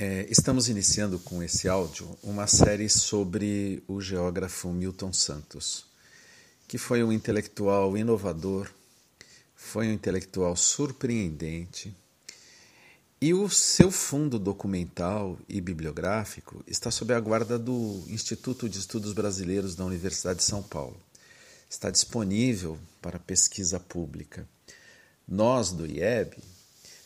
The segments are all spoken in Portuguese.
é, estamos iniciando com esse áudio uma série sobre o geógrafo Milton Santos, que foi um intelectual inovador, foi um intelectual surpreendente e o seu fundo documental e bibliográfico está sob a guarda do Instituto de Estudos Brasileiros da Universidade de São Paulo. Está disponível para pesquisa pública. Nós do IEB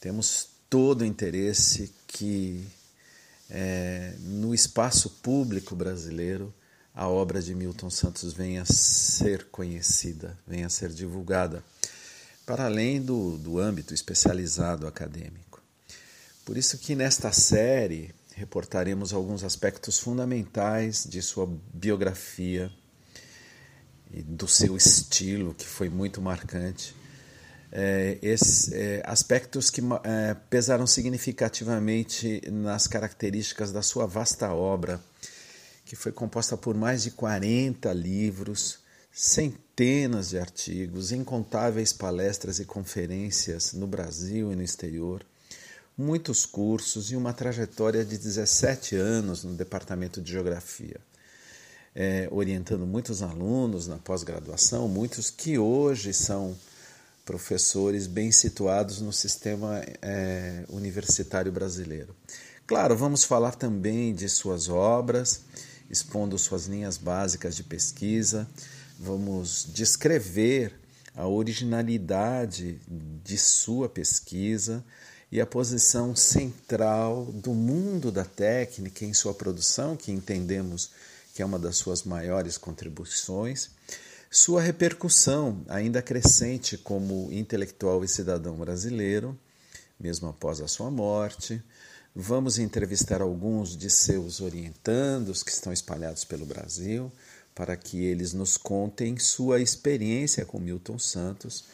temos todo o interesse que é, no espaço público brasileiro a obra de Milton Santos venha a ser conhecida, venha a ser divulgada, para além do, do âmbito especializado acadêmico. Por isso que nesta série reportaremos alguns aspectos fundamentais de sua biografia e do seu estilo, que foi muito marcante, é, esses, é, aspectos que é, pesaram significativamente nas características da sua vasta obra, que foi composta por mais de 40 livros, centenas de artigos, incontáveis palestras e conferências no Brasil e no exterior, muitos cursos e uma trajetória de 17 anos no Departamento de Geografia. É, orientando muitos alunos na pós-graduação, muitos que hoje são professores bem situados no sistema é, universitário brasileiro. Claro, vamos falar também de suas obras, expondo suas linhas básicas de pesquisa, vamos descrever a originalidade de sua pesquisa e a posição central do mundo da técnica em sua produção, que entendemos que é uma das suas maiores contribuições sua repercussão, ainda crescente como intelectual e cidadão brasileiro, mesmo após a sua morte. Vamos entrevistar alguns de seus orientandos que estão espalhados pelo Brasil, para que eles nos contem sua experiência com Milton Santos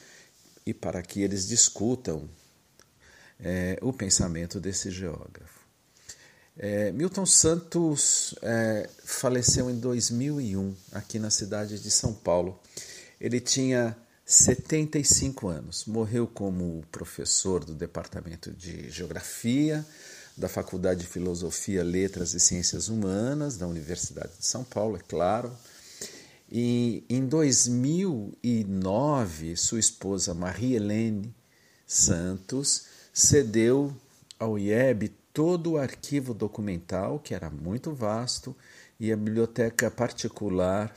e para que eles discutam é, o pensamento desse geógrafo. É, Milton Santos é, faleceu em 2001, aqui na cidade de São Paulo. Ele tinha 75 anos. Morreu como professor do Departamento de Geografia da Faculdade de Filosofia, Letras e Ciências Humanas da Universidade de São Paulo, é claro. E em 2009, sua esposa Maria Helene Santos cedeu ao IEB todo o arquivo documental, que era muito vasto, e a biblioteca particular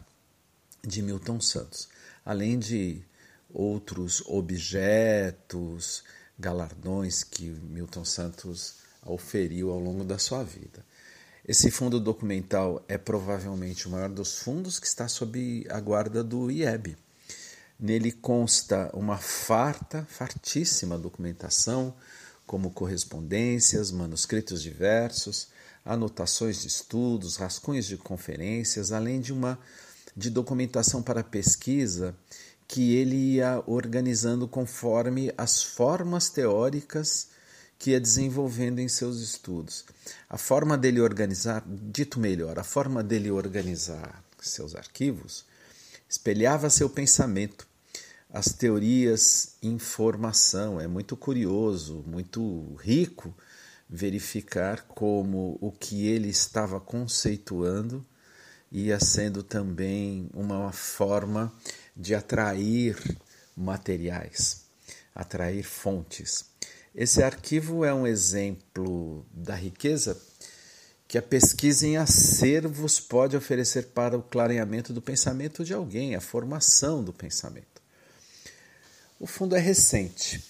de Milton Santos, além de outros objetos, galardões que Milton Santos oferiu ao longo da sua vida. Esse fundo documental é provavelmente o maior dos fundos que está sob a guarda do IEB. Nele consta uma farta, fartíssima documentação como correspondências, manuscritos diversos, anotações de estudos, rascunhos de conferências, além de uma de documentação para pesquisa que ele ia organizando conforme as formas teóricas que ia desenvolvendo em seus estudos. A forma dele organizar, dito melhor, a forma dele organizar seus arquivos espelhava seu pensamento as teorias informação. É muito curioso, muito rico verificar como o que ele estava conceituando ia sendo também uma forma de atrair materiais, atrair fontes. Esse arquivo é um exemplo da riqueza que a pesquisa em acervos pode oferecer para o clareamento do pensamento de alguém, a formação do pensamento. O fundo é recente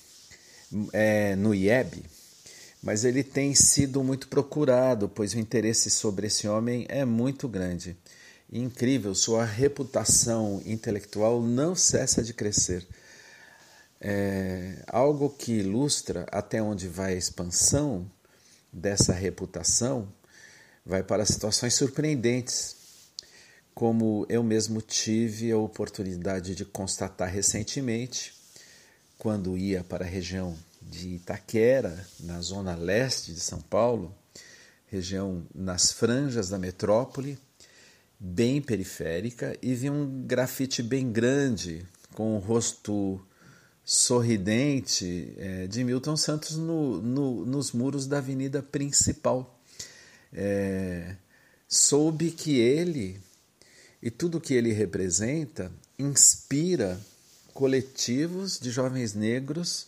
é, no IEB, mas ele tem sido muito procurado, pois o interesse sobre esse homem é muito grande. incrível, sua reputação intelectual não cessa de crescer. É, algo que ilustra até onde vai a expansão dessa reputação vai para situações surpreendentes, como eu mesmo tive a oportunidade de constatar recentemente, quando ia para a região de Itaquera, na zona leste de São Paulo, região nas franjas da metrópole, bem periférica, e vi um grafite bem grande, com o rosto sorridente é, de Milton Santos no, no, nos muros da avenida principal. É, soube que ele e tudo que ele representa inspira coletivos de jovens negros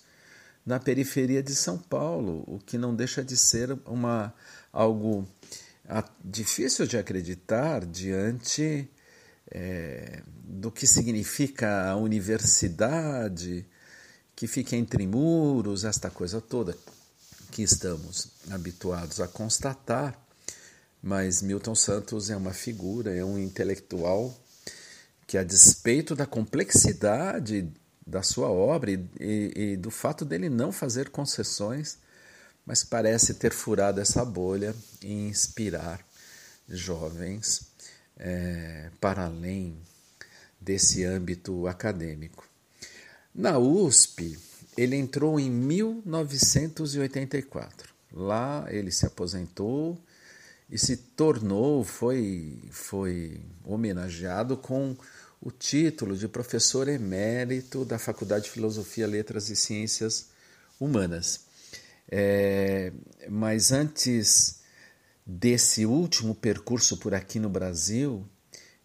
na periferia de São Paulo, o que não deixa de ser uma algo difícil de acreditar diante é, do que significa a universidade, que fica entre muros, esta coisa toda que estamos habituados a constatar, mas Milton Santos é uma figura, é um intelectual que, a despeito da complexidade da sua obra e, e, e do fato dele não fazer concessões, mas parece ter furado essa bolha e inspirar jovens é, para além desse âmbito acadêmico. Na USP, ele entrou em 1984. Lá ele se aposentou e se tornou, foi, foi homenageado com o título de professor emérito da Faculdade de Filosofia, Letras e Ciências Humanas. É, mas antes desse último percurso por aqui no Brasil,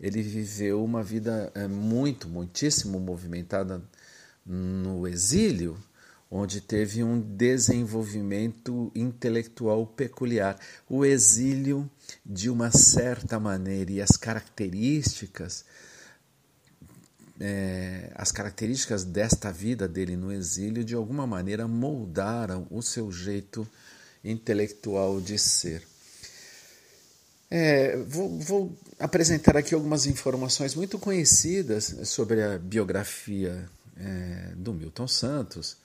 ele viveu uma vida é, muito, muitíssimo movimentada no exílio, onde teve um desenvolvimento intelectual peculiar. O exílio, de uma certa maneira, e as características, é, as características desta vida dele no exílio, de alguma maneira moldaram o seu jeito intelectual de ser. É, vou, vou, apresentar aqui algumas informações muito conhecidas sobre a biografia é, do Milton Santos,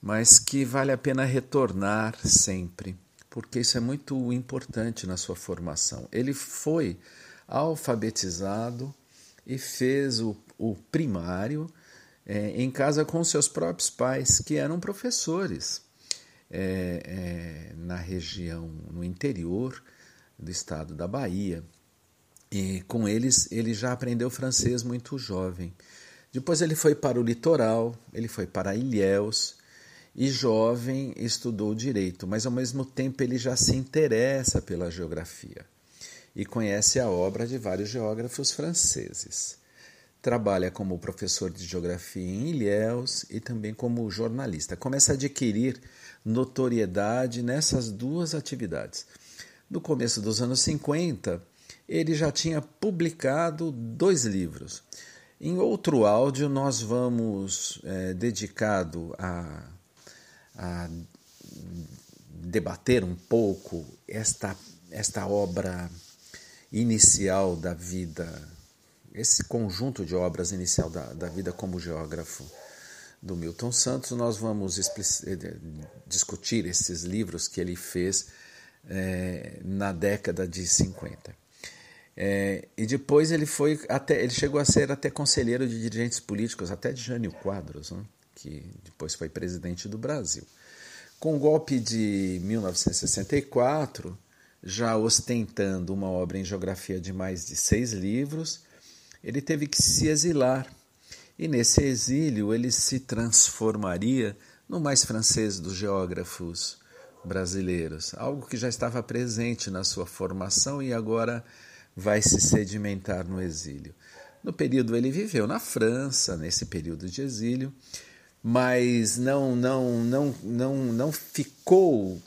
mas que vale a pena retornar sempre, porque isso é muito importante na sua formação. Ele foi alfabetizado e fez o, o primário é, em casa com seus próprios pais, que eram professores é, é, na região, no interior do estado da Bahia. E com eles ele já aprendeu francês muito jovem. Depois ele foi para o litoral, ele foi para Ilhéus e jovem estudou direito, mas ao mesmo tempo ele já se interessa pela geografia e conhece a obra de vários geógrafos franceses. Trabalha como professor de geografia em Ilhéus e também como jornalista. Começa a adquirir notoriedade nessas duas atividades. No começo dos anos 50, ele já tinha publicado dois livros. Em outro áudio, nós vamos, é, dedicado a, a debater um pouco esta, esta obra inicial da vida, esse conjunto de obras inicial da, da vida como geógrafo do Milton Santos. Nós vamos eh, discutir esses livros que ele fez é, na década de 50. É, e depois ele foi até ele chegou a ser até conselheiro de dirigentes políticos, até de Jânio Quadros, né, que depois foi presidente do Brasil. Com o golpe de 1964, já ostentando uma obra em geografia de mais de seis livros, ele teve que se exilar. E nesse exílio ele se transformaria no mais francês dos geógrafos brasileiros, algo que já estava presente na sua formação e agora vai se sedimentar no exílio. No período ele viveu na França, nesse período de exílio, mas não não não não não ficou,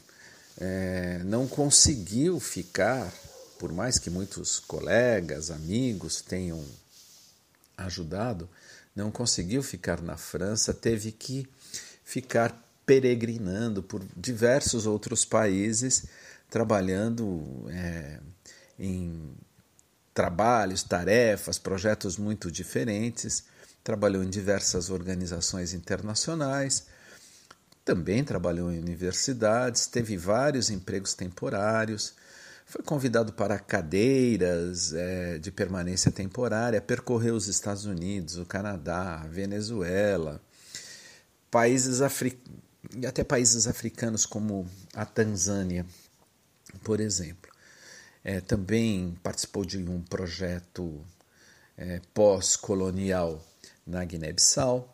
é, não conseguiu ficar, por mais que muitos colegas, amigos tenham ajudado, não conseguiu ficar na França, teve que ficar peregrinando por diversos outros países, trabalhando é, em trabalhos, tarefas, projetos muito diferentes, trabalhou em diversas organizações internacionais, também trabalhou em universidades, teve vários empregos temporários, Foi convidado para cadeiras é, de permanência temporária, percorreu os Estados Unidos, o Canadá, a Venezuela, países e até países africanos como a Tanzânia, por exemplo. É, também participou de um projeto é, pós-colonial na Guiné-Bissau.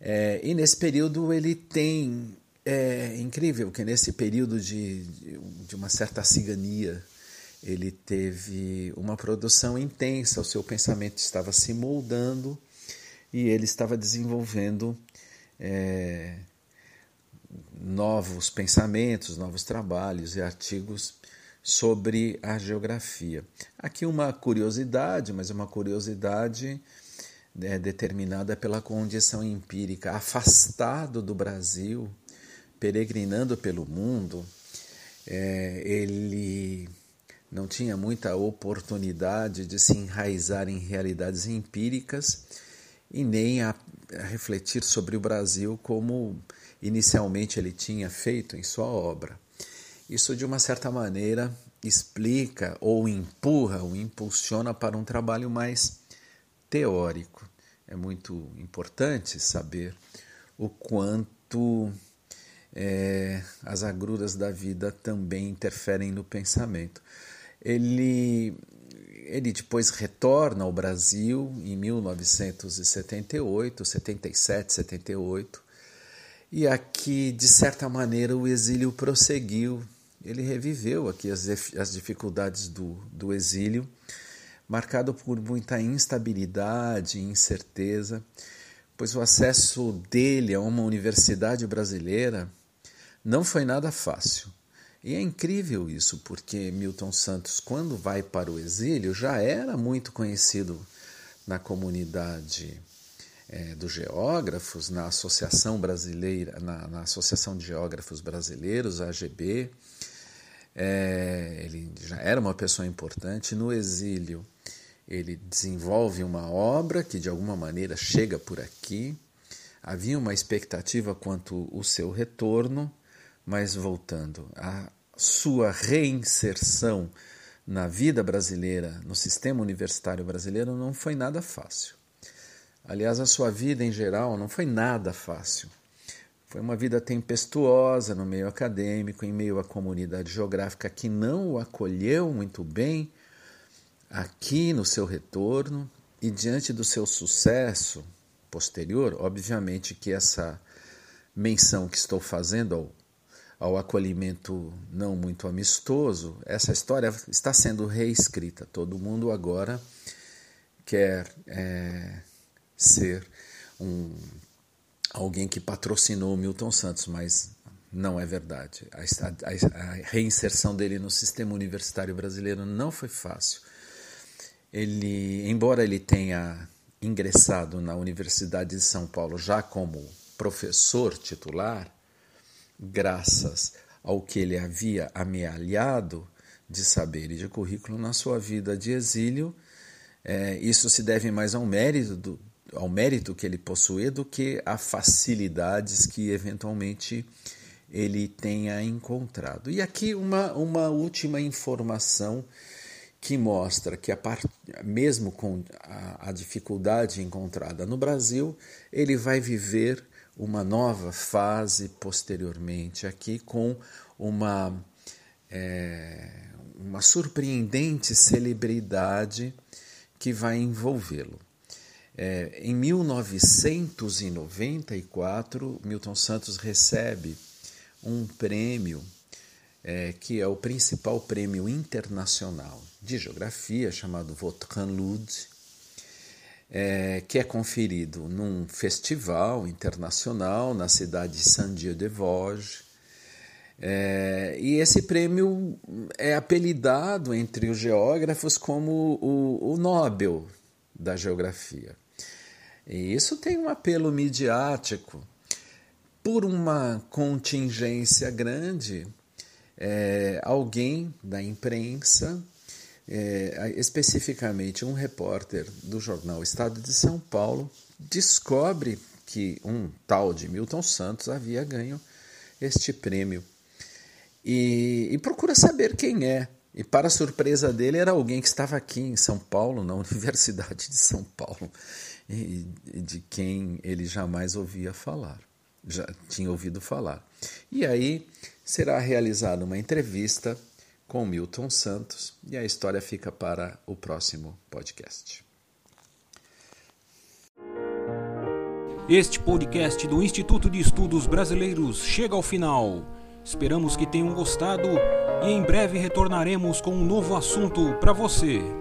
É, e nesse período ele tem. É incrível que nesse período de, de uma certa cigania ele teve uma produção intensa, o seu pensamento estava se moldando e ele estava desenvolvendo é, novos pensamentos, novos trabalhos e artigos sobre a geografia. Aqui uma curiosidade, mas é uma curiosidade né, determinada pela condição empírica. Afastado do Brasil, peregrinando pelo mundo, é, ele não tinha muita oportunidade de se enraizar em realidades empíricas e nem a, a refletir sobre o Brasil como inicialmente ele tinha feito em sua obra. Isso, de uma certa maneira, explica ou empurra ou impulsiona para um trabalho mais teórico. É muito importante saber o quanto é, as agruras da vida também interferem no pensamento. Ele, ele depois retorna ao Brasil em 1978, 77, 78, e aqui, de certa maneira, o exílio prosseguiu ele reviveu aqui as, as dificuldades do, do exílio, marcado por muita instabilidade e incerteza, pois o acesso dele a uma universidade brasileira não foi nada fácil. E é incrível isso, porque Milton Santos, quando vai para o exílio, já era muito conhecido na comunidade é, dos geógrafos, na Associação Brasileira, na, na Associação de Geógrafos Brasileiros, AGB, é, ele já era uma pessoa importante. No exílio, ele desenvolve uma obra que de alguma maneira chega por aqui. Havia uma expectativa quanto o seu retorno, mas voltando, a sua reinserção na vida brasileira, no sistema universitário brasileiro, não foi nada fácil. Aliás, a sua vida em geral não foi nada fácil. Foi uma vida tempestuosa no meio acadêmico, em meio à comunidade geográfica que não o acolheu muito bem aqui no seu retorno e diante do seu sucesso posterior, obviamente que essa menção que estou fazendo ao, ao acolhimento não muito amistoso, essa história está sendo reescrita. Todo mundo agora quer é, ser um alguém que patrocinou Milton Santos, mas não é verdade. A, a, a, reinserção dele no sistema universitário brasileiro não foi fácil. Ele, embora ele tenha ingressado na Universidade de São Paulo já como professor titular, graças ao que ele havia amealhado de saber e de currículo na sua vida de exílio, é, isso se deve mais ao mérito do, ao mérito que ele possui do que a facilidades que eventualmente ele tenha encontrado. E aqui uma, uma última informação que mostra que, part... mesmo com a, a dificuldade encontrada no Brasil, ele vai viver uma nova fase posteriormente aqui com uma, é, uma surpreendente celebridade que vai envolvê-lo. É, em 1994, Milton Santos recebe um prêmio é, que é o principal prêmio internacional de geografia, chamado Vautrin Lud, é, que é conferido num festival internacional na cidade de Saint-Dié-de-Vosges. É, e esse prêmio é apelidado entre os geógrafos como o, o Nobel da Geografia. E isso tem um apelo midiático. Por uma contingência grande, é, alguém da imprensa, é, especificamente um repórter do jornal Estado de São Paulo, descobre que um tal de Milton Santos havia ganho este prêmio. E, e procura saber quem é. E para surpresa dele, era alguém que estava aqui em São Paulo, na Universidade de São Paulo, e de quem ele jamais ouvia falar, já tinha ouvido falar. E aí será realizada uma entrevista com Milton Santos e a história fica para o próximo podcast. Este podcast do Instituto de Estudos Brasileiros chega ao final. Esperamos que tenham gostado e em breve retornaremos com um novo assunto para você.